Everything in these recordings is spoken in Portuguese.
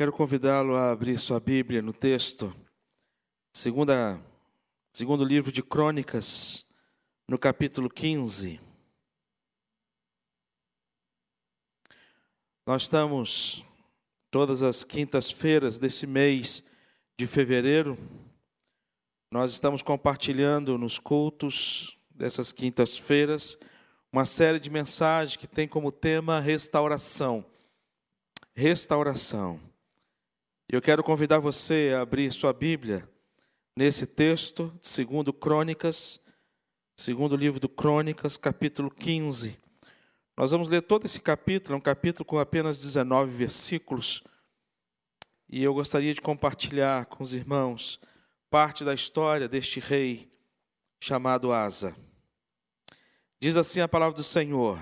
Quero convidá-lo a abrir sua Bíblia no texto, segunda, segundo livro de Crônicas, no capítulo 15. Nós estamos todas as quintas-feiras desse mês de fevereiro, nós estamos compartilhando nos cultos dessas quintas-feiras uma série de mensagens que tem como tema restauração. Restauração. Eu quero convidar você a abrir sua Bíblia nesse texto, segundo Crônicas, segundo livro do Crônicas, capítulo 15. Nós vamos ler todo esse capítulo, é um capítulo com apenas 19 versículos. E eu gostaria de compartilhar com os irmãos parte da história deste rei chamado Asa. Diz assim a palavra do Senhor: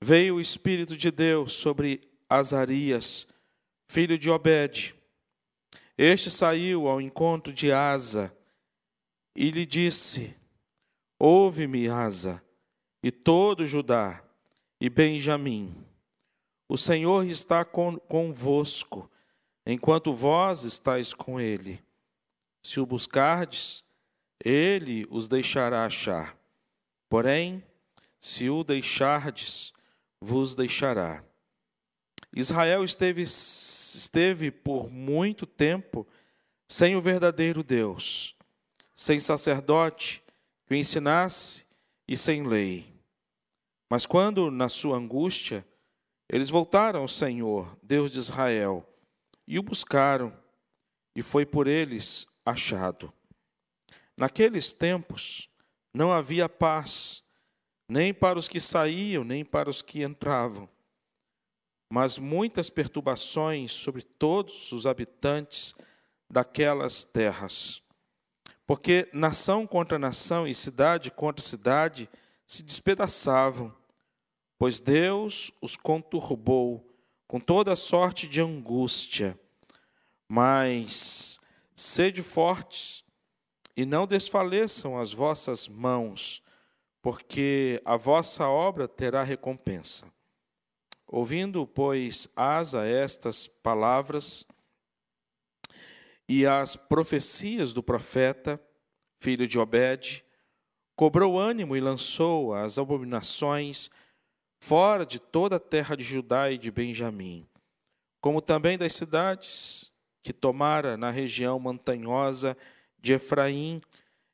Veio o Espírito de Deus sobre Azarias, filho de Obed. Este saiu ao encontro de Asa e lhe disse: Ouve-me, Asa, e todo Judá e Benjamim. O Senhor está convosco, enquanto vós estáis com ele. Se o buscardes, ele os deixará achar. Porém, se o deixardes, vos deixará. Israel esteve, esteve por muito tempo sem o verdadeiro Deus, sem sacerdote que o ensinasse e sem lei. Mas quando, na sua angústia, eles voltaram ao Senhor, Deus de Israel, e o buscaram, e foi por eles achado. Naqueles tempos não havia paz, nem para os que saíam, nem para os que entravam mas muitas perturbações sobre todos os habitantes daquelas terras. Porque nação contra nação e cidade contra cidade se despedaçavam, pois Deus os conturbou com toda sorte de angústia. Mas sede fortes e não desfaleçam as vossas mãos, porque a vossa obra terá recompensa. Ouvindo, pois, Asa estas palavras e as profecias do profeta, filho de Obed, cobrou ânimo e lançou as abominações fora de toda a terra de Judá e de Benjamim, como também das cidades que tomara na região montanhosa de Efraim,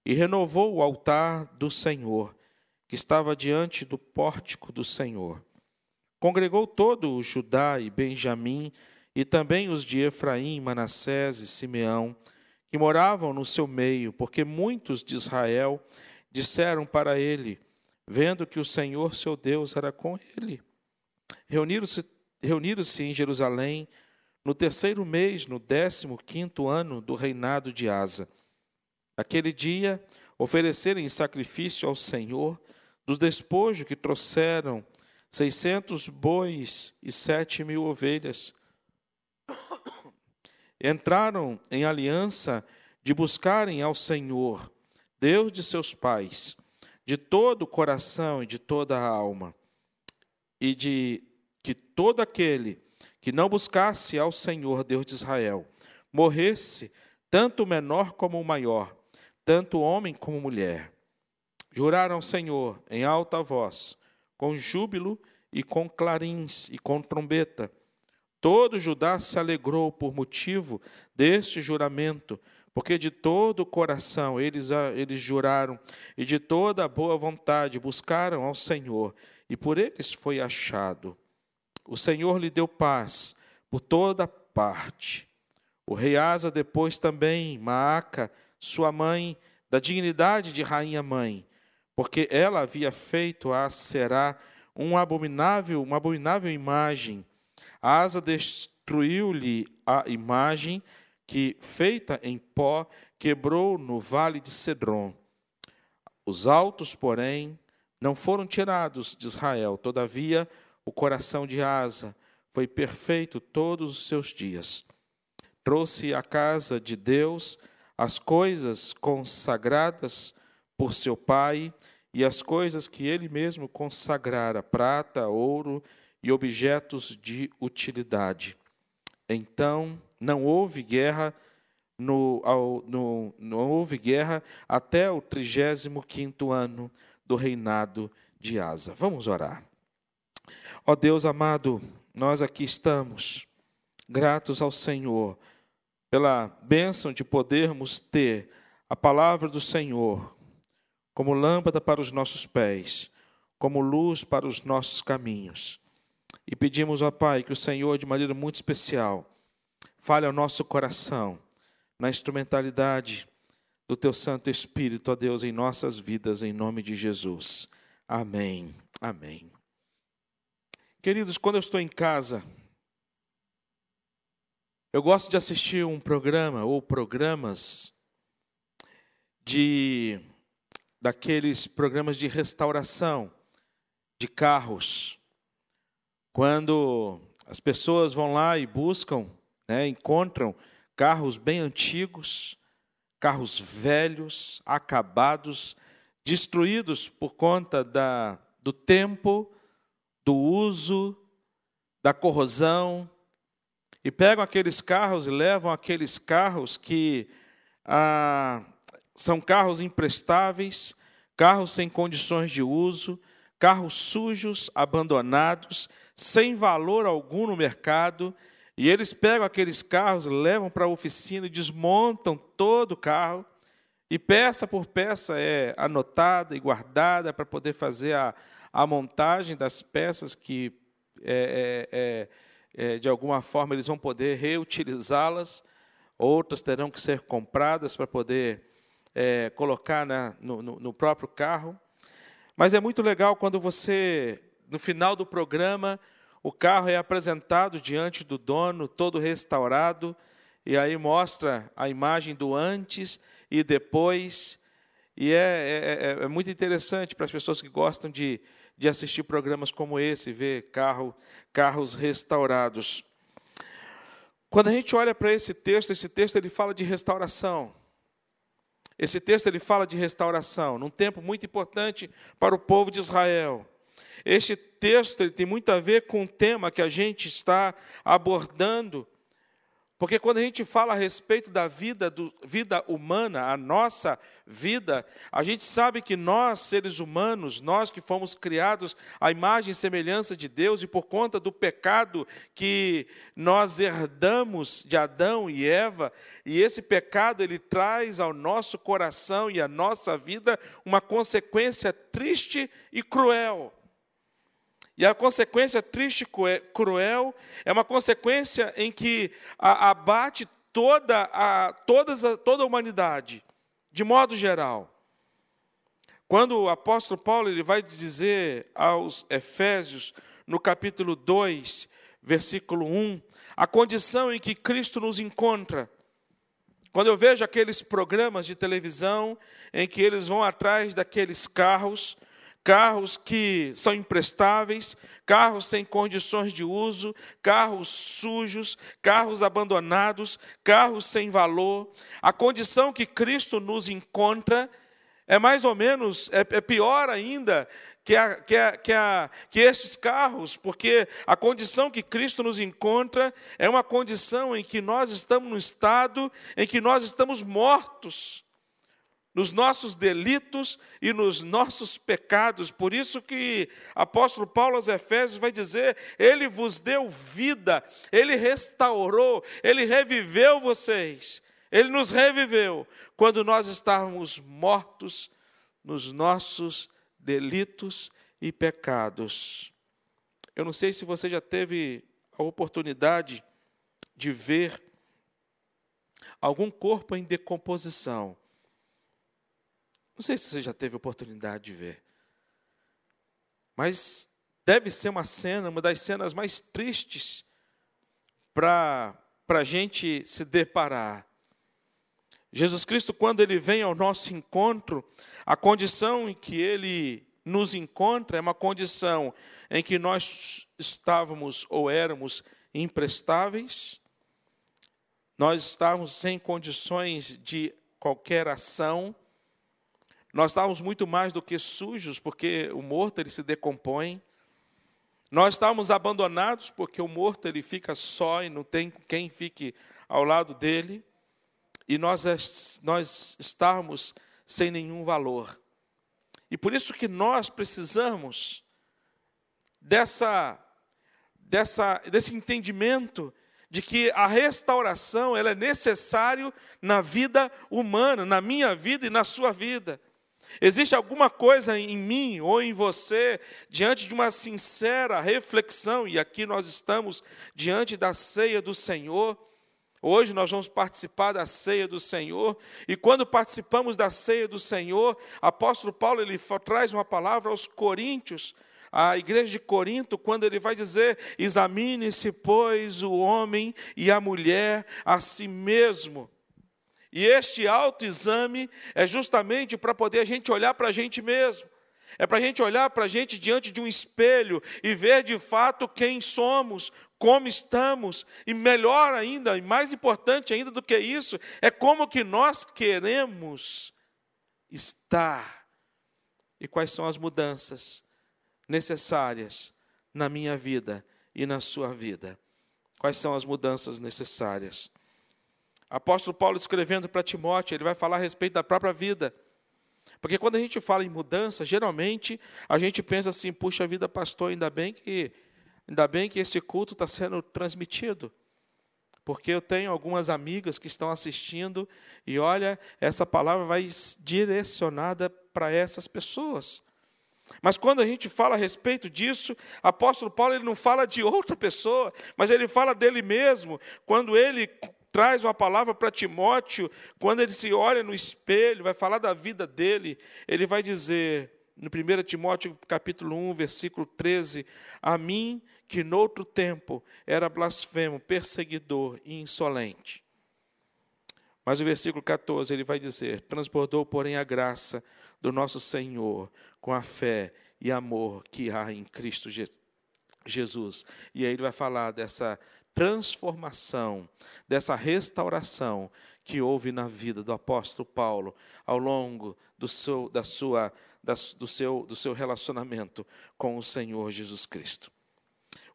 e renovou o altar do Senhor, que estava diante do pórtico do Senhor Congregou todo o Judá e Benjamim, e também os de Efraim, Manassés e Simeão, que moravam no seu meio, porque muitos de Israel disseram para ele, vendo que o Senhor seu Deus era com ele. Reuniram-se reuniram em Jerusalém no terceiro mês, no décimo quinto ano do reinado de Asa. Aquele dia, oferecerem sacrifício ao Senhor dos despojos que trouxeram seiscentos bois e sete mil ovelhas. Entraram em aliança de buscarem ao Senhor, Deus de seus pais, de todo o coração e de toda a alma, e de que todo aquele que não buscasse ao Senhor, Deus de Israel, morresse, tanto o menor como o maior, tanto homem como mulher. Juraram ao Senhor em alta voz, com júbilo e com clarins e com trombeta. Todo Judá se alegrou por motivo deste juramento, porque de todo o coração eles, eles juraram e de toda a boa vontade buscaram ao Senhor, e por eles foi achado. O Senhor lhe deu paz por toda parte. O rei Asa depois também, Maaca, sua mãe, da dignidade de rainha mãe, porque ela havia feito a Será um abominável, uma abominável imagem. Asa destruiu-lhe a imagem que, feita em pó, quebrou no vale de Cedron. Os altos, porém, não foram tirados de Israel. Todavia, o coração de Asa foi perfeito todos os seus dias. Trouxe à casa de Deus as coisas consagradas por seu pai e as coisas que ele mesmo consagrara, prata, ouro e objetos de utilidade. Então não houve guerra no, ao, no, não houve guerra até o 35 ano do reinado de Asa. Vamos orar. Ó Deus amado, nós aqui estamos, gratos ao Senhor, pela bênção de podermos ter a palavra do Senhor como lâmpada para os nossos pés, como luz para os nossos caminhos. E pedimos, ó Pai, que o Senhor, de maneira muito especial, fale ao nosso coração, na instrumentalidade do Teu Santo Espírito, ó Deus, em nossas vidas, em nome de Jesus. Amém. Amém. Queridos, quando eu estou em casa, eu gosto de assistir um programa ou programas de daqueles programas de restauração de carros. Quando as pessoas vão lá e buscam, né, encontram carros bem antigos, carros velhos, acabados, destruídos por conta da, do tempo, do uso, da corrosão, e pegam aqueles carros e levam aqueles carros que ah, são carros imprestáveis, carros sem condições de uso, carros sujos, abandonados, sem valor algum no mercado, e eles pegam aqueles carros, levam para a oficina e desmontam todo o carro, e peça por peça é anotada e guardada para poder fazer a, a montagem das peças que, é, é, é, é de alguma forma, eles vão poder reutilizá-las, outras terão que ser compradas para poder é, colocar na, no, no próprio carro. Mas é muito legal quando você, no final do programa, o carro é apresentado diante do dono, todo restaurado, e aí mostra a imagem do antes e depois. E é, é, é, é muito interessante para as pessoas que gostam de, de assistir programas como esse, ver carro, carros restaurados. Quando a gente olha para esse texto, esse texto ele fala de restauração. Esse texto ele fala de restauração, num tempo muito importante para o povo de Israel. Este texto ele tem muito a ver com o tema que a gente está abordando porque quando a gente fala a respeito da vida, do, vida humana, a nossa vida, a gente sabe que nós, seres humanos, nós que fomos criados à imagem e semelhança de Deus, e por conta do pecado que nós herdamos de Adão e Eva, e esse pecado ele traz ao nosso coração e à nossa vida uma consequência triste e cruel. E a consequência triste cruel é uma consequência em que abate toda a, todas a, toda a humanidade, de modo geral. Quando o apóstolo Paulo ele vai dizer aos Efésios, no capítulo 2, versículo 1, a condição em que Cristo nos encontra. Quando eu vejo aqueles programas de televisão em que eles vão atrás daqueles carros, carros que são imprestáveis, carros sem condições de uso, carros sujos, carros abandonados, carros sem valor. A condição que Cristo nos encontra é mais ou menos, é, é pior ainda que, a, que, a, que, a, que esses carros, porque a condição que Cristo nos encontra é uma condição em que nós estamos no estado em que nós estamos mortos nos nossos delitos e nos nossos pecados. Por isso que apóstolo Paulo aos Efésios vai dizer: ele vos deu vida, ele restaurou, ele reviveu vocês. Ele nos reviveu quando nós estávamos mortos nos nossos delitos e pecados. Eu não sei se você já teve a oportunidade de ver algum corpo em decomposição. Não sei se você já teve oportunidade de ver. Mas deve ser uma cena, uma das cenas mais tristes para a gente se deparar. Jesus Cristo, quando ele vem ao nosso encontro, a condição em que ele nos encontra é uma condição em que nós estávamos ou éramos imprestáveis, nós estávamos sem condições de qualquer ação, nós estávamos muito mais do que sujos, porque o morto ele se decompõe. Nós estávamos abandonados porque o morto ele fica só e não tem quem fique ao lado dele, e nós, nós estávamos sem nenhum valor. E por isso que nós precisamos dessa, dessa, desse entendimento de que a restauração ela é necessário na vida humana, na minha vida e na sua vida. Existe alguma coisa em mim ou em você, diante de uma sincera reflexão, e aqui nós estamos diante da ceia do Senhor. Hoje nós vamos participar da ceia do Senhor, e quando participamos da ceia do Senhor, apóstolo Paulo ele traz uma palavra aos coríntios, a igreja de Corinto, quando ele vai dizer: examine-se, pois, o homem e a mulher a si mesmo. E este autoexame é justamente para poder a gente olhar para a gente mesmo. É para a gente olhar para a gente diante de um espelho e ver de fato quem somos, como estamos, e melhor ainda, e mais importante ainda do que isso, é como que nós queremos estar. E quais são as mudanças necessárias na minha vida e na sua vida. Quais são as mudanças necessárias? Apóstolo Paulo escrevendo para Timóteo, ele vai falar a respeito da própria vida. Porque quando a gente fala em mudança, geralmente a gente pensa assim: puxa vida, pastor, ainda bem que ainda bem que esse culto está sendo transmitido. Porque eu tenho algumas amigas que estão assistindo e olha, essa palavra vai direcionada para essas pessoas. Mas quando a gente fala a respeito disso, apóstolo Paulo ele não fala de outra pessoa, mas ele fala dele mesmo. Quando ele traz uma palavra para Timóteo, quando ele se olha no espelho, vai falar da vida dele, ele vai dizer, no 1 Timóteo capítulo 1, versículo 13, a mim que noutro tempo era blasfemo, perseguidor e insolente. Mas o versículo 14 ele vai dizer: transbordou, porém, a graça do nosso Senhor com a fé e amor que há em Cristo Jesus. E aí ele vai falar dessa transformação, dessa restauração que houve na vida do apóstolo Paulo ao longo do seu, da sua, da, do, seu, do seu relacionamento com o Senhor Jesus Cristo.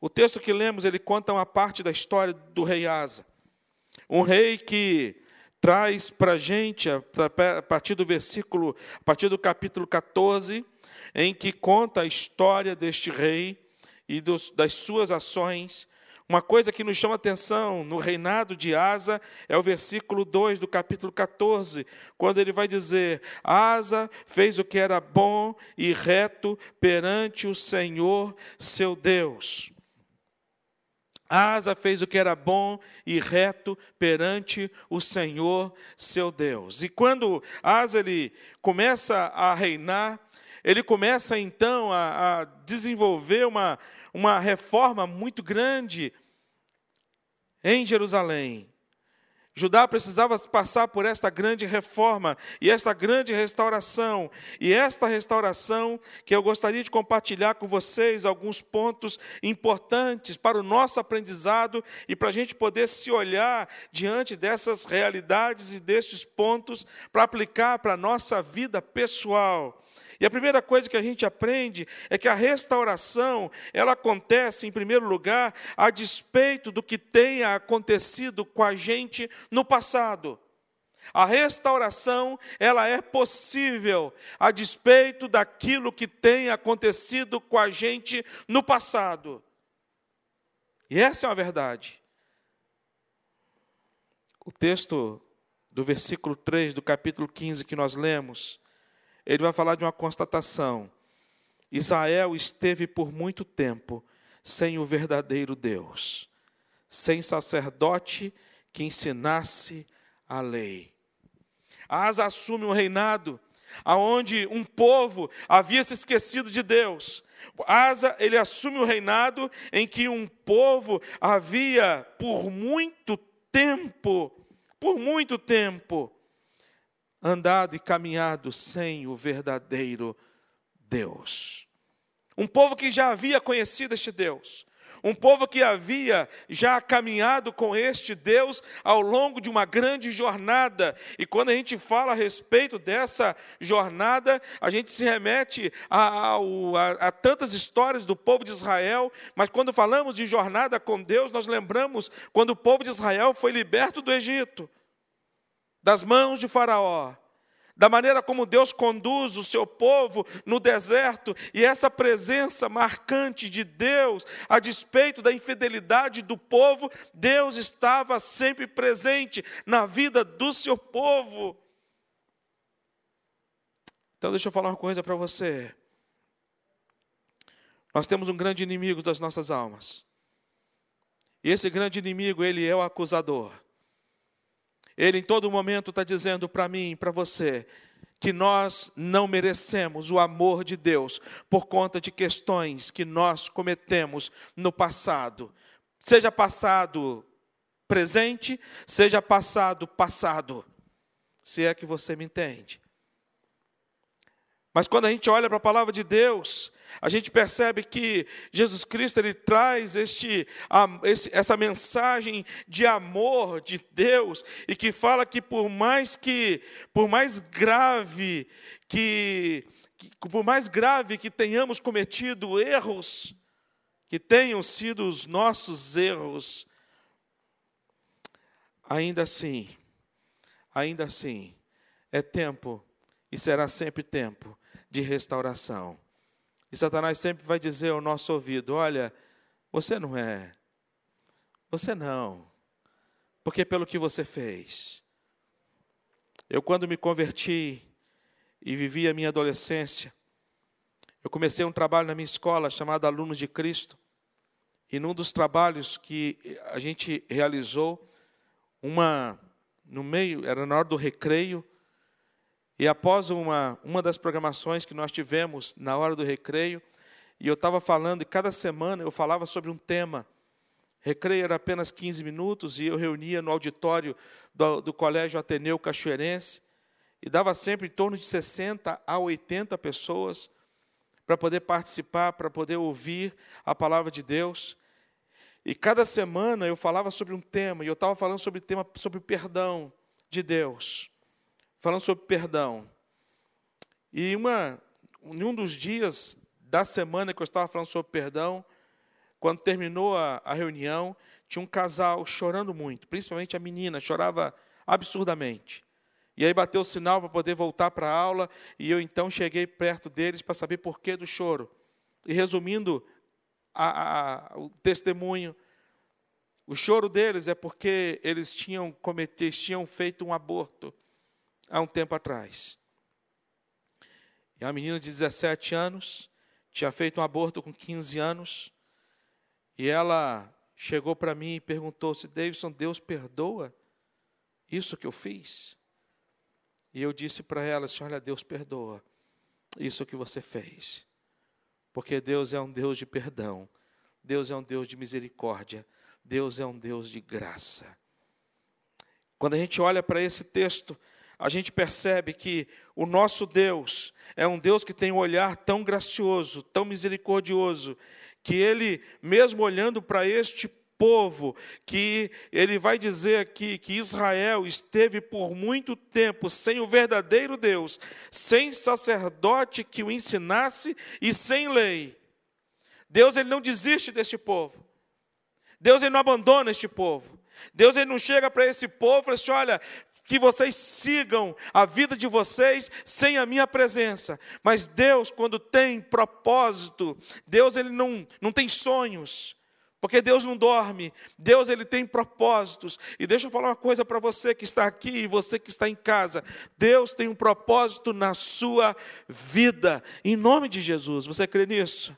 O texto que lemos, ele conta uma parte da história do rei Asa. Um rei que traz para a gente, a partir do versículo, a partir do capítulo 14, em que conta a história deste rei e dos, das suas ações. Uma coisa que nos chama atenção no reinado de Asa é o versículo 2 do capítulo 14, quando ele vai dizer: Asa fez o que era bom e reto perante o Senhor seu Deus. Asa fez o que era bom e reto perante o Senhor seu Deus. E quando Asa ele começa a reinar, ele começa então a, a desenvolver uma, uma reforma muito grande em Jerusalém. Judá precisava passar por esta grande reforma e esta grande restauração. E esta restauração que eu gostaria de compartilhar com vocês alguns pontos importantes para o nosso aprendizado e para a gente poder se olhar diante dessas realidades e destes pontos para aplicar para a nossa vida pessoal. E a primeira coisa que a gente aprende é que a restauração, ela acontece em primeiro lugar a despeito do que tenha acontecido com a gente no passado. A restauração, ela é possível a despeito daquilo que tenha acontecido com a gente no passado. E essa é uma verdade. O texto do versículo 3 do capítulo 15 que nós lemos, ele vai falar de uma constatação. Israel esteve por muito tempo sem o verdadeiro Deus, sem sacerdote que ensinasse a lei. Asa assume um reinado aonde um povo havia se esquecido de Deus. Asa, ele assume o reinado em que um povo havia por muito tempo, por muito tempo, andado e caminhado sem o verdadeiro Deus. Um povo que já havia conhecido este Deus, um povo que havia já caminhado com este Deus ao longo de uma grande jornada. E quando a gente fala a respeito dessa jornada, a gente se remete a, a, a tantas histórias do povo de Israel, mas quando falamos de jornada com Deus, nós lembramos quando o povo de Israel foi liberto do Egito, das mãos de Faraó da maneira como Deus conduz o seu povo no deserto, e essa presença marcante de Deus, a despeito da infidelidade do povo, Deus estava sempre presente na vida do seu povo. Então, deixa eu falar uma coisa para você. Nós temos um grande inimigo das nossas almas. E esse grande inimigo, ele é o acusador. Ele em todo momento está dizendo para mim, para você, que nós não merecemos o amor de Deus por conta de questões que nós cometemos no passado, seja passado presente, seja passado passado, se é que você me entende. Mas quando a gente olha para a palavra de Deus, a gente percebe que Jesus Cristo ele traz este, essa mensagem de amor de Deus e que fala que por mais que por mais grave que, que por mais grave que tenhamos cometido erros, que tenham sido os nossos erros, ainda assim, ainda assim, é tempo e será sempre tempo de restauração. E Satanás sempre vai dizer ao nosso ouvido: olha, você não é, você não, porque pelo que você fez. Eu, quando me converti e vivi a minha adolescência, eu comecei um trabalho na minha escola chamado Alunos de Cristo. E num dos trabalhos que a gente realizou, uma no meio, era na hora do recreio, e após uma, uma das programações que nós tivemos na hora do recreio, e eu estava falando, e cada semana eu falava sobre um tema. Recreio era apenas 15 minutos, e eu reunia no auditório do, do Colégio Ateneu Cachoeirense, e dava sempre em torno de 60 a 80 pessoas para poder participar, para poder ouvir a palavra de Deus. E cada semana eu falava sobre um tema, e eu estava falando sobre tema sobre o perdão de Deus falando sobre perdão. E uma, em um dos dias da semana que eu estava falando sobre perdão, quando terminou a, a reunião, tinha um casal chorando muito, principalmente a menina, chorava absurdamente. E aí bateu o sinal para poder voltar para a aula, e eu então cheguei perto deles para saber por que do choro. E resumindo a, a, o testemunho, o choro deles é porque eles tinham cometido, tinham feito um aborto há um tempo atrás. E a menina de 17 anos tinha feito um aborto com 15 anos. E ela chegou para mim e perguntou se Davidson, Deus perdoa isso que eu fiz? E eu disse para ela assim: Olha, Deus perdoa isso que você fez. Porque Deus é um Deus de perdão, Deus é um Deus de misericórdia, Deus é um Deus de graça. Quando a gente olha para esse texto, a gente percebe que o nosso Deus é um Deus que tem um olhar tão gracioso, tão misericordioso, que ele, mesmo olhando para este povo, que ele vai dizer aqui que Israel esteve por muito tempo sem o verdadeiro Deus, sem sacerdote que o ensinasse e sem lei. Deus ele não desiste deste povo. Deus ele não abandona este povo. Deus ele não chega para esse povo e fala assim: olha, que vocês sigam a vida de vocês sem a minha presença. Mas Deus, quando tem propósito, Deus ele não, não tem sonhos. Porque Deus não dorme, Deus ele tem propósitos. E deixa eu falar uma coisa para você que está aqui e você que está em casa. Deus tem um propósito na sua vida. Em nome de Jesus, você crê nisso?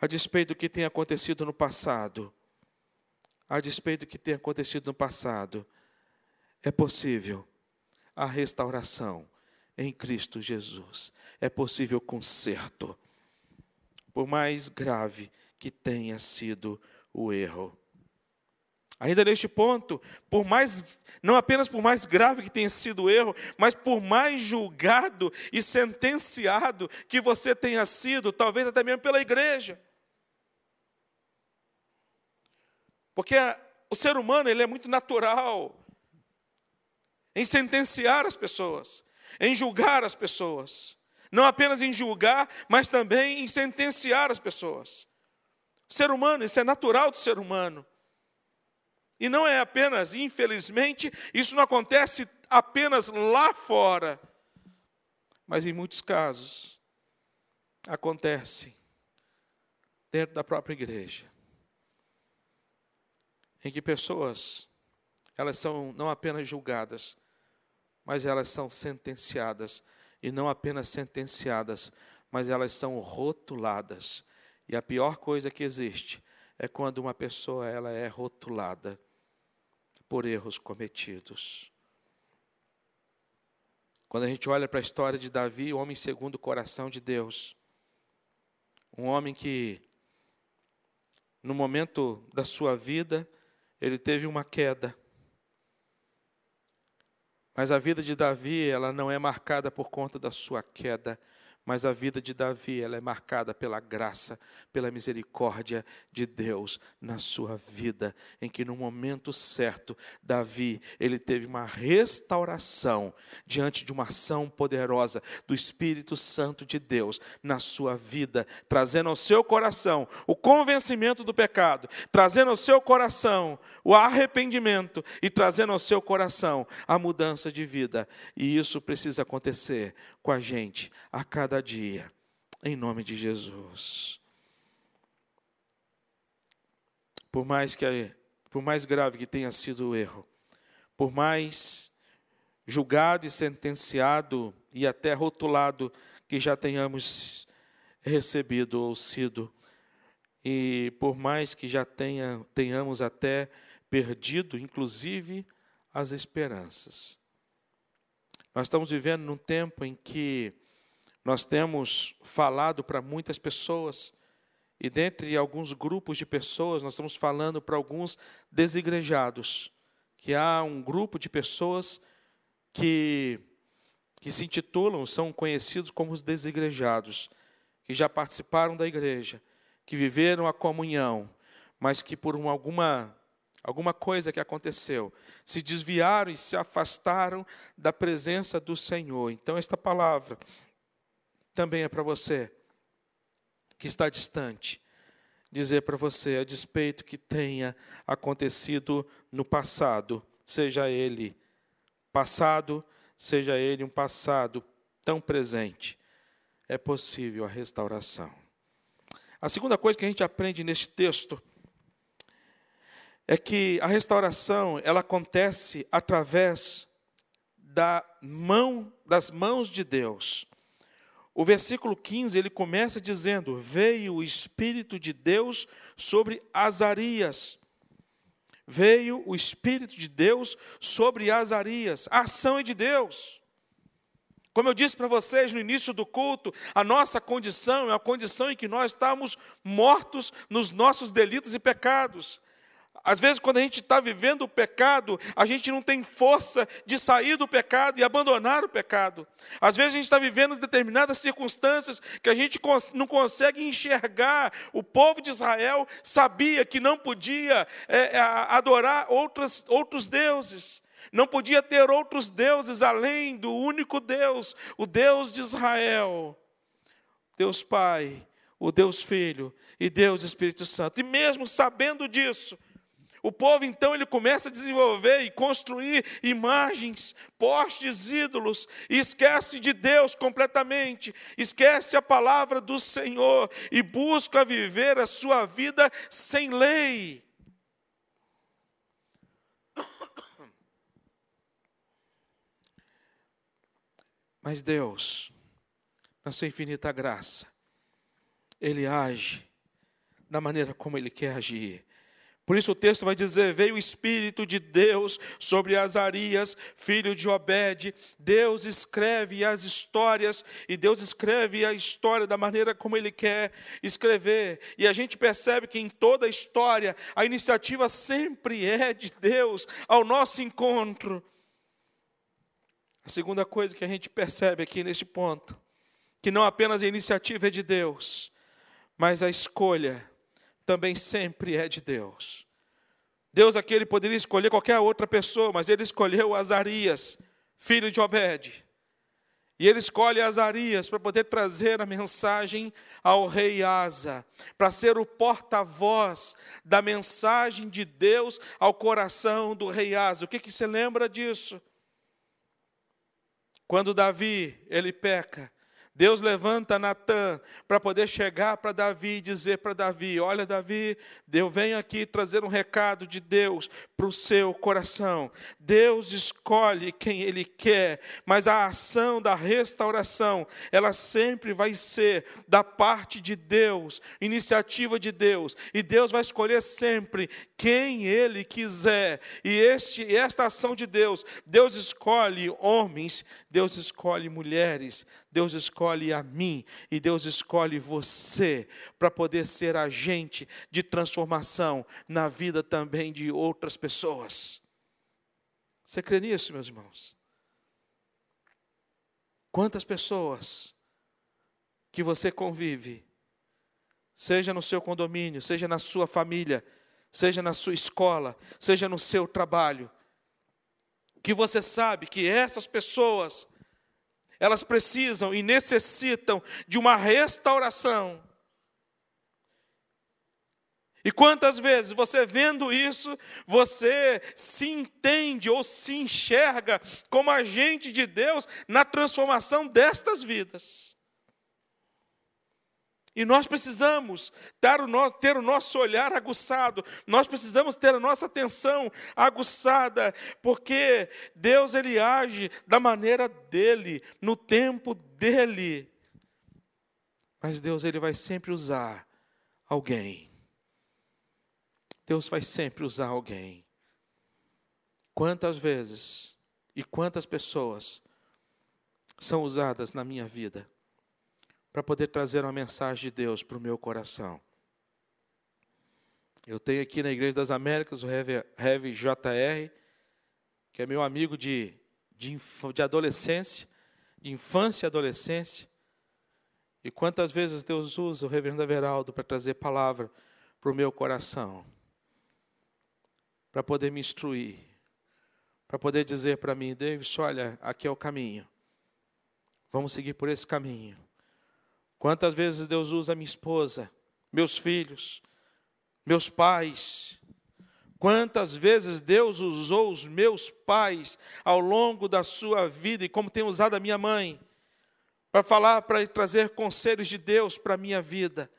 A despeito do que tem acontecido no passado, a despeito do que tem acontecido no passado, é possível a restauração em Cristo Jesus. É possível conserto, por mais grave que tenha sido o erro. Ainda neste ponto, por mais não apenas por mais grave que tenha sido o erro, mas por mais julgado e sentenciado que você tenha sido, talvez até mesmo pela igreja. Porque o ser humano ele é muito natural em sentenciar as pessoas, em julgar as pessoas. Não apenas em julgar, mas também em sentenciar as pessoas. O ser humano, isso é natural do ser humano. E não é apenas, infelizmente, isso não acontece apenas lá fora, mas em muitos casos acontece dentro da própria igreja, em que pessoas elas são não apenas julgadas, mas elas são sentenciadas e não apenas sentenciadas, mas elas são rotuladas. E a pior coisa que existe é quando uma pessoa ela é rotulada por erros cometidos. Quando a gente olha para a história de Davi, o homem segundo o coração de Deus, um homem que, no momento da sua vida, ele teve uma queda. Mas a vida de Davi, ela não é marcada por conta da sua queda, mas a vida de Davi, ela é marcada pela graça, pela misericórdia de Deus na sua vida, em que no momento certo, Davi, ele teve uma restauração diante de uma ação poderosa do Espírito Santo de Deus na sua vida, trazendo ao seu coração o convencimento do pecado, trazendo ao seu coração o arrependimento e trazendo ao seu coração a mudança de vida. E isso precisa acontecer com a gente a cada dia, em nome de Jesus. Por mais que por mais grave que tenha sido o erro, por mais julgado e sentenciado e até rotulado que já tenhamos recebido ou sido, e por mais que já tenha, tenhamos até perdido, inclusive, as esperanças. Nós estamos vivendo num tempo em que nós temos falado para muitas pessoas, e dentre alguns grupos de pessoas, nós estamos falando para alguns desigrejados, que há um grupo de pessoas que, que se intitulam, são conhecidos como os desigrejados, que já participaram da igreja, que viveram a comunhão, mas que por alguma alguma coisa que aconteceu, se desviaram e se afastaram da presença do Senhor. Então, esta palavra também é para você que está distante. Dizer para você, a despeito que tenha acontecido no passado, seja ele passado, seja ele um passado tão presente, é possível a restauração. A segunda coisa que a gente aprende neste texto é que a restauração ela acontece através da mão das mãos de Deus. O versículo 15 ele começa dizendo: Veio o Espírito de Deus sobre Azarias. Veio o Espírito de Deus sobre Azarias. A ação é de Deus. Como eu disse para vocês no início do culto, a nossa condição é a condição em que nós estamos mortos nos nossos delitos e pecados. Às vezes, quando a gente está vivendo o pecado, a gente não tem força de sair do pecado e abandonar o pecado. Às vezes, a gente está vivendo determinadas circunstâncias que a gente não consegue enxergar. O povo de Israel sabia que não podia é, é adorar outros, outros deuses. Não podia ter outros deuses além do único Deus, o Deus de Israel. Deus Pai, o Deus Filho e Deus Espírito Santo. E mesmo sabendo disso, o povo então ele começa a desenvolver e construir imagens, postes, ídolos, e esquece de Deus completamente, esquece a palavra do Senhor e busca viver a sua vida sem lei. Mas Deus, na sua infinita graça, Ele age da maneira como Ele quer agir. Por isso o texto vai dizer: Veio o Espírito de Deus sobre Azarias, filho de Obed. Deus escreve as histórias, e Deus escreve a história da maneira como Ele quer escrever. E a gente percebe que em toda a história, a iniciativa sempre é de Deus ao nosso encontro. A segunda coisa que a gente percebe aqui neste ponto, que não apenas a iniciativa é de Deus, mas a escolha também sempre é de Deus. Deus aqui ele poderia escolher qualquer outra pessoa, mas ele escolheu Azarias, filho de Obed. E ele escolhe Azarias para poder trazer a mensagem ao rei Asa, para ser o porta-voz da mensagem de Deus ao coração do rei Asa. O que, que você lembra disso? Quando Davi, ele peca, Deus levanta Natan para poder chegar para Davi e dizer para Davi: Olha, Davi, eu venho aqui trazer um recado de Deus para o seu coração. Deus escolhe quem Ele quer, mas a ação da restauração, ela sempre vai ser da parte de Deus, iniciativa de Deus, e Deus vai escolher sempre quem Ele quiser. E este, esta ação de Deus, Deus escolhe homens, Deus escolhe mulheres, Deus escolhe a mim e Deus escolhe você para poder ser agente de transformação na vida também de outras pessoas. Você crê nisso, meus irmãos? Quantas pessoas que você convive, seja no seu condomínio, seja na sua família, seja na sua escola, seja no seu trabalho, que você sabe que essas pessoas elas precisam e necessitam de uma restauração. E quantas vezes você vendo isso, você se entende ou se enxerga como agente de Deus na transformação destas vidas? E nós precisamos ter o, nosso, ter o nosso olhar aguçado, nós precisamos ter a nossa atenção aguçada, porque Deus ele age da maneira dele, no tempo dele. Mas Deus ele vai sempre usar alguém. Deus vai sempre usar alguém. Quantas vezes e quantas pessoas são usadas na minha vida? Para poder trazer uma mensagem de Deus para o meu coração. Eu tenho aqui na Igreja das Américas o Rev JR, que é meu amigo de, de, de adolescência, de infância e adolescência. E quantas vezes Deus usa o reverendo Everaldo para trazer palavra para o meu coração, para poder me instruir, para poder dizer para mim, Davis, olha, aqui é o caminho, vamos seguir por esse caminho. Quantas vezes Deus usa minha esposa, meus filhos, meus pais. Quantas vezes Deus usou os meus pais ao longo da sua vida e como tem usado a minha mãe para falar, para trazer conselhos de Deus para a minha vida.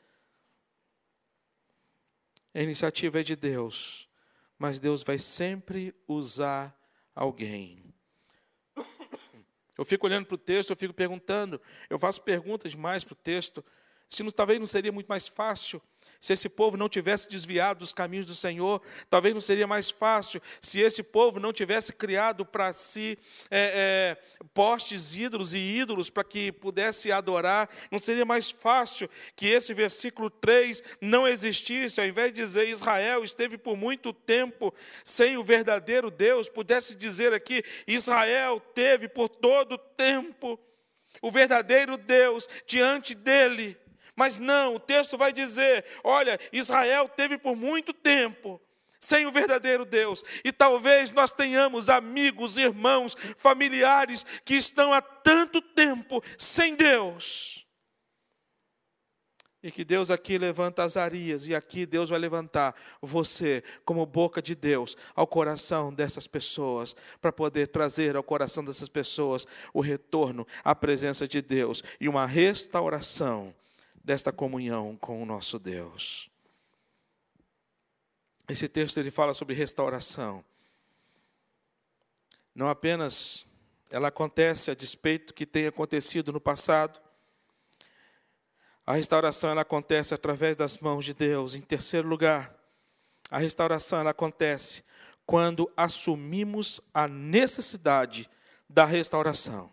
A iniciativa é de Deus, mas Deus vai sempre usar alguém. Eu fico olhando para o texto, eu fico perguntando, eu faço perguntas demais para o texto. Se não, talvez não seria muito mais fácil se esse povo não tivesse desviado dos caminhos do Senhor, talvez não seria mais fácil se esse povo não tivesse criado para si é, é, postes, ídolos e ídolos para que pudesse adorar, não seria mais fácil que esse versículo 3 não existisse, ao invés de dizer Israel esteve por muito tempo sem o verdadeiro Deus, pudesse dizer aqui Israel teve por todo tempo o verdadeiro Deus diante dele. Mas não, o texto vai dizer: olha, Israel teve por muito tempo sem o verdadeiro Deus. E talvez nós tenhamos amigos, irmãos, familiares que estão há tanto tempo sem Deus. E que Deus aqui levanta Azarias, e aqui Deus vai levantar você como boca de Deus ao coração dessas pessoas, para poder trazer ao coração dessas pessoas o retorno à presença de Deus e uma restauração desta comunhão com o nosso Deus. Esse texto ele fala sobre restauração. Não apenas ela acontece a despeito que tenha acontecido no passado, a restauração ela acontece através das mãos de Deus. Em terceiro lugar, a restauração ela acontece quando assumimos a necessidade da restauração.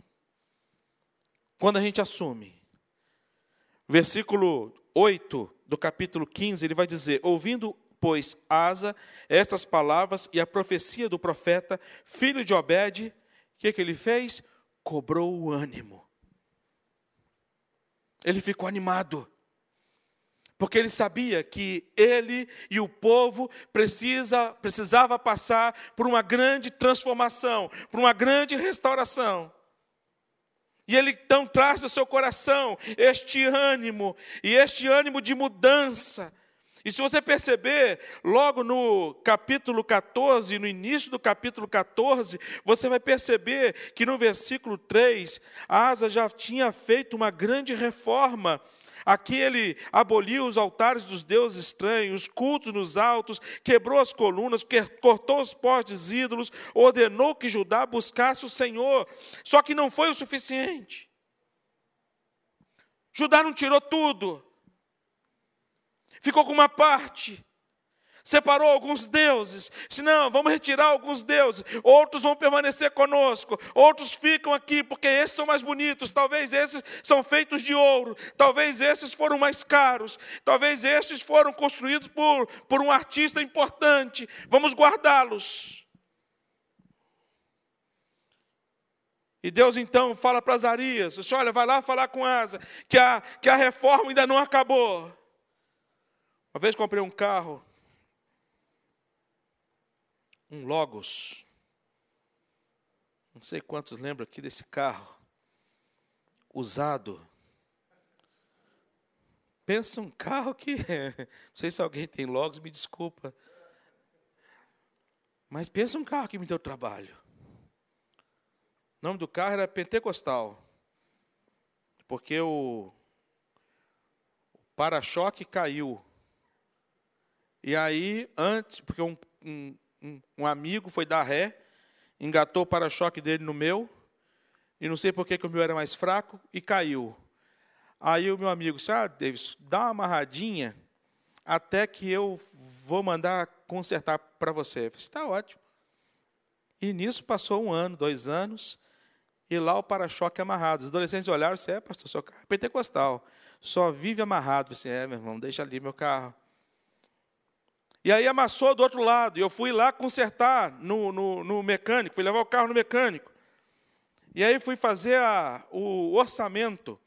Quando a gente assume Versículo 8 do capítulo 15, ele vai dizer: Ouvindo, pois, Asa estas palavras e a profecia do profeta, filho de Obed, o que, que ele fez? Cobrou o ânimo. Ele ficou animado. porque ele sabia que ele e o povo precisa, precisava passar por uma grande transformação, por uma grande restauração. E ele então traz ao seu coração este ânimo, e este ânimo de mudança. E se você perceber, logo no capítulo 14, no início do capítulo 14, você vai perceber que no versículo 3, Asa já tinha feito uma grande reforma Aqui ele aboliu os altares dos deuses estranhos, os cultos nos altos, quebrou as colunas, cortou os postes ídolos, ordenou que Judá buscasse o Senhor. Só que não foi o suficiente. Judá não tirou tudo, ficou com uma parte separou alguns deuses. Se não, vamos retirar alguns deuses. Outros vão permanecer conosco. Outros ficam aqui porque esses são mais bonitos. Talvez esses são feitos de ouro. Talvez esses foram mais caros. Talvez esses foram construídos por, por um artista importante. Vamos guardá-los. E Deus então fala para Azarias: olha, vai lá falar com Asa, que a, que a reforma ainda não acabou. Uma vez comprei um carro um Logos. Não sei quantos lembram aqui desse carro. Usado. Pensa um carro que. Não sei se alguém tem Logos, me desculpa. Mas pensa um carro que me deu trabalho. O nome do carro era Pentecostal. Porque o, o para-choque caiu. E aí, antes, porque um, um, um, amigo foi dar ré, engatou o para-choque dele no meu, e não sei por que o meu era mais fraco, e caiu. Aí o meu amigo disse, ah, Davis, dá uma amarradinha até que eu vou mandar consertar para você. Eu disse, está ótimo. E nisso passou um ano, dois anos, e lá o para-choque amarrado. Os adolescentes olharam e disseram, é, pastor, seu carro é pentecostal. Só vive amarrado. Eu disse, é, meu irmão, deixa ali meu carro. E aí amassou do outro lado. E eu fui lá consertar no, no, no mecânico, fui levar o carro no mecânico. E aí fui fazer a, o orçamento.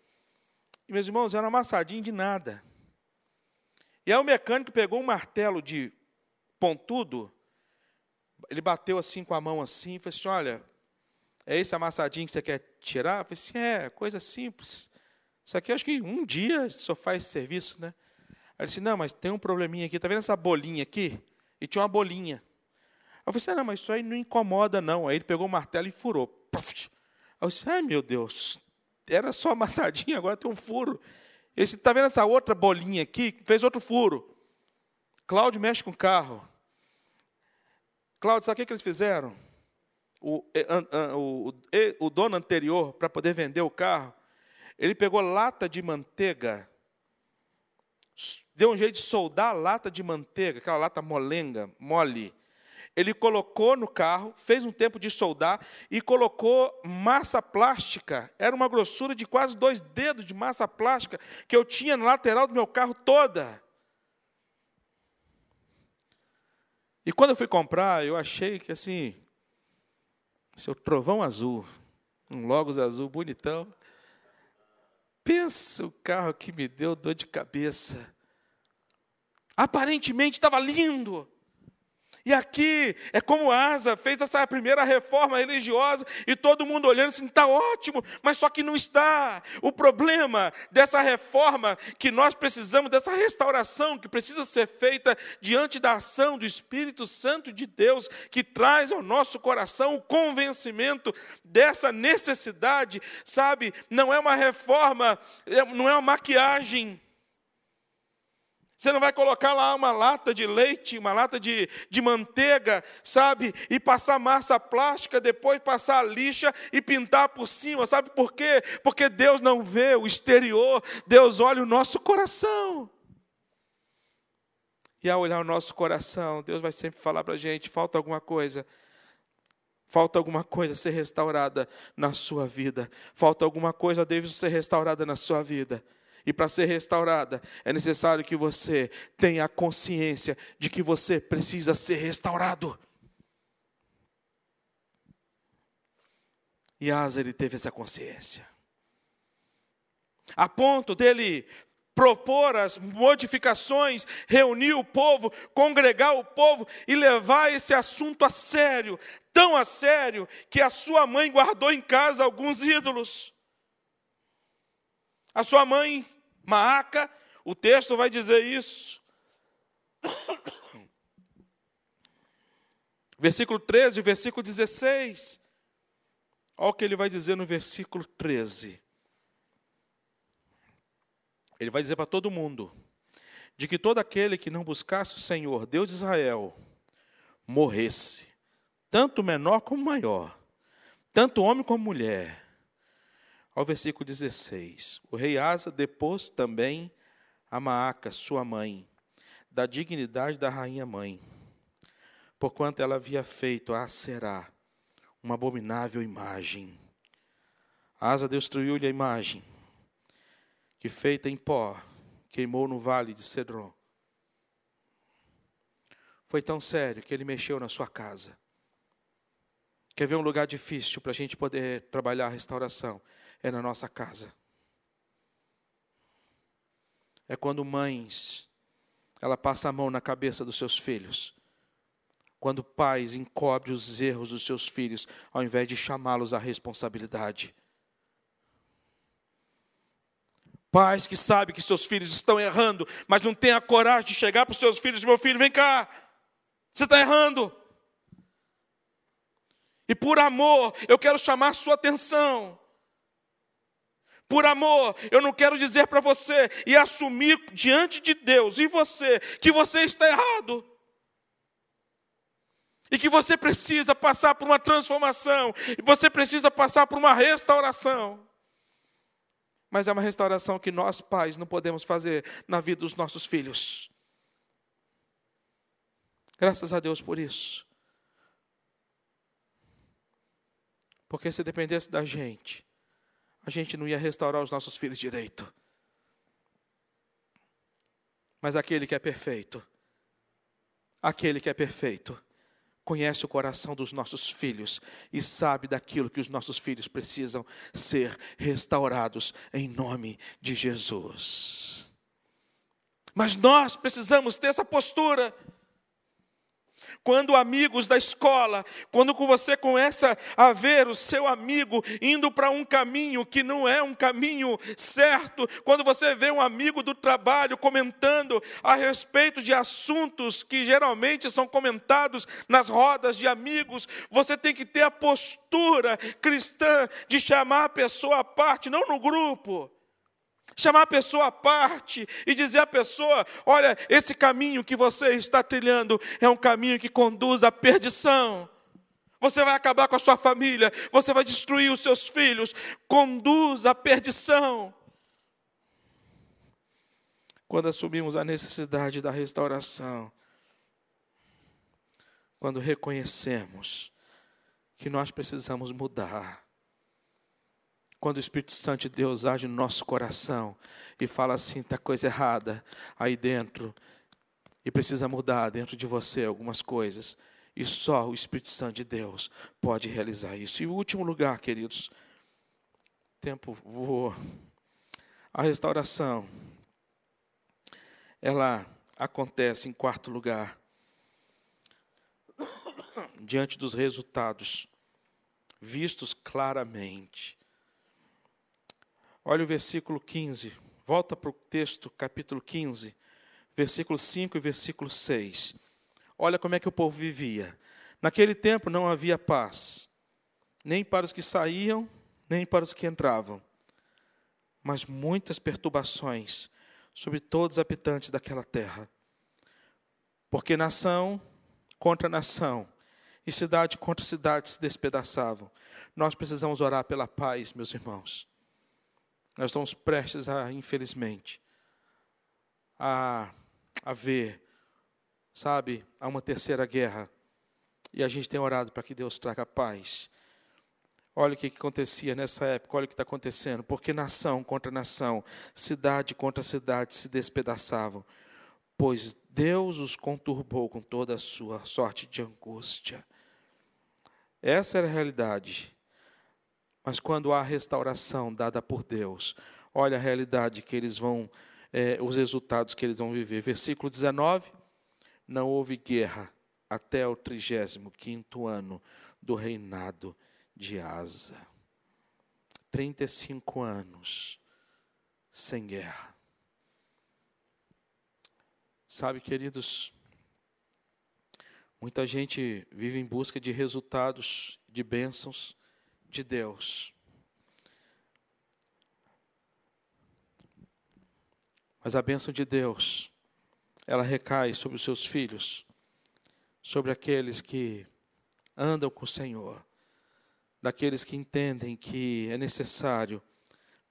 E, meus irmãos, era amassadinho de nada. E aí o mecânico pegou um martelo de pontudo, ele bateu assim com a mão assim, e falou assim, olha, é esse amassadinho que você quer tirar? Eu falei assim, é, coisa simples. Isso aqui acho que um dia só faz serviço, né? Ele disse, não, mas tem um probleminha aqui, está vendo essa bolinha aqui? E tinha uma bolinha. Eu falei assim, não, mas isso aí não incomoda não. Aí ele pegou o martelo e furou. Aí eu disse, ai meu Deus, era só amassadinha, agora tem um furo. Ele disse, está vendo essa outra bolinha aqui? Fez outro furo. Cláudio mexe com o carro. Cláudio, sabe o que eles fizeram? O, o, o, o dono anterior, para poder vender o carro, ele pegou lata de manteiga deu um jeito de soldar a lata de manteiga, aquela lata molenga, mole. Ele colocou no carro, fez um tempo de soldar e colocou massa plástica. Era uma grossura de quase dois dedos de massa plástica que eu tinha na lateral do meu carro toda. E quando eu fui comprar, eu achei que assim, seu trovão azul, um Logos azul bonitão. Pensa o carro que me deu dor de cabeça. Aparentemente estava lindo. E aqui é como Asa fez essa primeira reforma religiosa e todo mundo olhando assim, está ótimo, mas só que não está. O problema dessa reforma que nós precisamos, dessa restauração que precisa ser feita diante da ação do Espírito Santo de Deus, que traz ao nosso coração o convencimento dessa necessidade, sabe? Não é uma reforma, é, não é uma maquiagem você não vai colocar lá uma lata de leite, uma lata de, de manteiga, sabe? E passar massa plástica, depois passar a lixa e pintar por cima, sabe por quê? Porque Deus não vê o exterior, Deus olha o nosso coração. E ao olhar o nosso coração, Deus vai sempre falar para a gente: falta alguma coisa. Falta alguma coisa ser restaurada na sua vida. Falta alguma coisa deve ser restaurada na sua vida. E para ser restaurada, é necessário que você tenha a consciência de que você precisa ser restaurado. E Asa ele teve essa consciência. A ponto dele propor as modificações, reunir o povo, congregar o povo e levar esse assunto a sério, tão a sério que a sua mãe guardou em casa alguns ídolos. A sua mãe, Maaca, o texto vai dizer isso. Versículo 13, versículo 16. Olha o que ele vai dizer no versículo 13. Ele vai dizer para todo mundo: de que todo aquele que não buscasse o Senhor, Deus de Israel, morresse, tanto menor como maior, tanto homem como mulher. Ao versículo 16: O rei Asa depôs também a Maaca, sua mãe, da dignidade da rainha mãe, porquanto ela havia feito a Será uma abominável imagem. Asa destruiu-lhe a imagem que feita em pó, queimou no vale de Cedron. Foi tão sério que ele mexeu na sua casa. Quer ver um lugar difícil para a gente poder trabalhar a restauração? É na nossa casa. É quando mães, ela passa a mão na cabeça dos seus filhos. Quando pais encobrem os erros dos seus filhos, ao invés de chamá-los à responsabilidade. Pais que sabem que seus filhos estão errando, mas não têm a coragem de chegar para os seus filhos e meu filho, vem cá, você está errando. E por amor, eu quero chamar sua atenção. Por amor, eu não quero dizer para você e assumir diante de Deus e você que você está errado. E que você precisa passar por uma transformação, e você precisa passar por uma restauração mas é uma restauração que nós, pais, não podemos fazer na vida dos nossos filhos. Graças a Deus por isso. Porque se dependesse da gente, a gente não ia restaurar os nossos filhos direito. Mas aquele que é perfeito, aquele que é perfeito, conhece o coração dos nossos filhos e sabe daquilo que os nossos filhos precisam ser restaurados em nome de Jesus. Mas nós precisamos ter essa postura. Quando amigos da escola, quando você começa a ver o seu amigo indo para um caminho que não é um caminho certo, quando você vê um amigo do trabalho comentando a respeito de assuntos que geralmente são comentados nas rodas de amigos, você tem que ter a postura cristã de chamar a pessoa à parte, não no grupo chamar a pessoa à parte e dizer à pessoa: olha, esse caminho que você está trilhando é um caminho que conduz à perdição. Você vai acabar com a sua família, você vai destruir os seus filhos, conduz à perdição. Quando assumimos a necessidade da restauração, quando reconhecemos que nós precisamos mudar, quando o Espírito Santo de Deus age no nosso coração e fala assim, está coisa errada aí dentro e precisa mudar dentro de você algumas coisas. E só o Espírito Santo de Deus pode realizar isso. E o último lugar, queridos, tempo voou. A restauração, ela acontece em quarto lugar, diante dos resultados vistos claramente Olha o versículo 15. Volta para o texto, capítulo 15, versículo 5 e versículo 6. Olha como é que o povo vivia. Naquele tempo não havia paz, nem para os que saíam, nem para os que entravam, mas muitas perturbações sobre todos os habitantes daquela terra. Porque nação contra nação e cidade contra cidade se despedaçavam. Nós precisamos orar pela paz, meus irmãos. Nós estamos prestes a, infelizmente, a, a ver, sabe, a uma terceira guerra. E a gente tem orado para que Deus traga paz. Olha o que, acontecia nessa época, olha o que está acontecendo. Porque nação contra nação, cidade contra cidade se despedaçavam. Pois Deus os conturbou com toda a sua sorte de angústia. Essa era a realidade. Mas quando há restauração dada por Deus, olha a realidade que eles vão é, os resultados que eles vão viver. Versículo 19: Não houve guerra até o 35 ano do reinado de Asa. 35 anos sem guerra. Sabe, queridos, muita gente vive em busca de resultados, de bênçãos de Deus. Mas a bênção de Deus, ela recai sobre os seus filhos, sobre aqueles que andam com o Senhor, daqueles que entendem que é necessário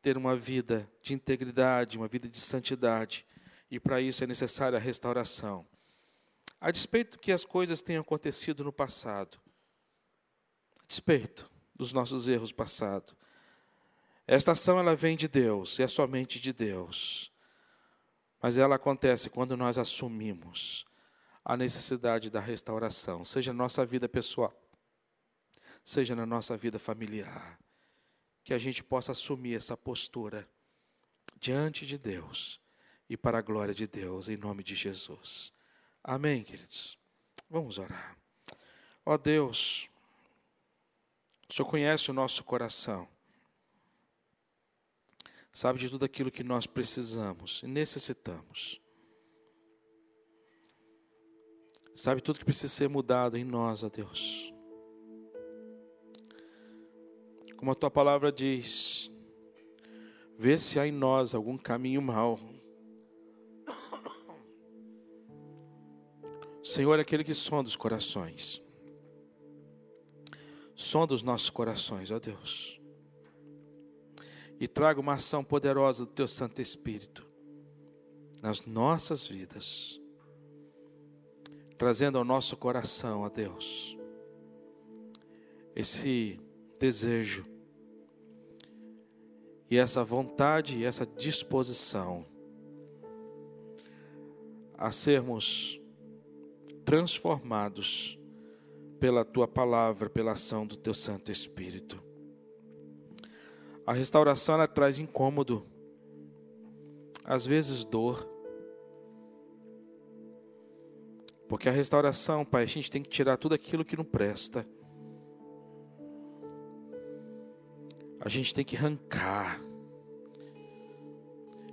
ter uma vida de integridade, uma vida de santidade, e para isso é necessária a restauração. A despeito que as coisas tenham acontecido no passado, a despeito dos nossos erros passados, esta ação ela vem de Deus, é somente de Deus. Mas ela acontece quando nós assumimos a necessidade da restauração, seja na nossa vida pessoal, seja na nossa vida familiar que a gente possa assumir essa postura diante de Deus e para a glória de Deus, em nome de Jesus. Amém, queridos? Vamos orar. Ó Deus, o Senhor conhece o nosso coração, sabe de tudo aquilo que nós precisamos e necessitamos. Sabe tudo que precisa ser mudado em nós, ó Deus. como a tua palavra diz, vê se há em nós algum caminho mau. O Senhor é aquele que sonda os corações. Sonda os nossos corações, ó Deus. E traga uma ação poderosa do teu Santo Espírito nas nossas vidas. Trazendo ao nosso coração, ó Deus, esse desejo e essa vontade e essa disposição a sermos transformados pela tua palavra, pela ação do teu Santo Espírito. A restauração ela traz incômodo, às vezes dor. Porque a restauração, Pai, a gente tem que tirar tudo aquilo que não presta. a gente tem que arrancar.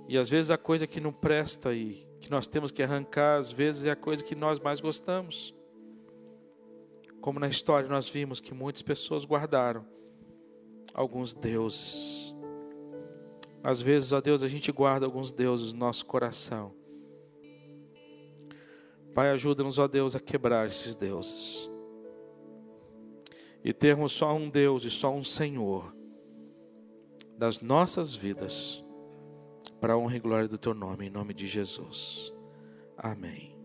E às vezes a coisa que não presta e que nós temos que arrancar, às vezes é a coisa que nós mais gostamos. Como na história nós vimos que muitas pessoas guardaram alguns deuses. Às vezes, ó Deus, a gente guarda alguns deuses no nosso coração. Pai, ajuda-nos, ó Deus, a quebrar esses deuses. E termos só um Deus e só um Senhor das nossas vidas, para a honra e glória do teu nome, em nome de Jesus. Amém.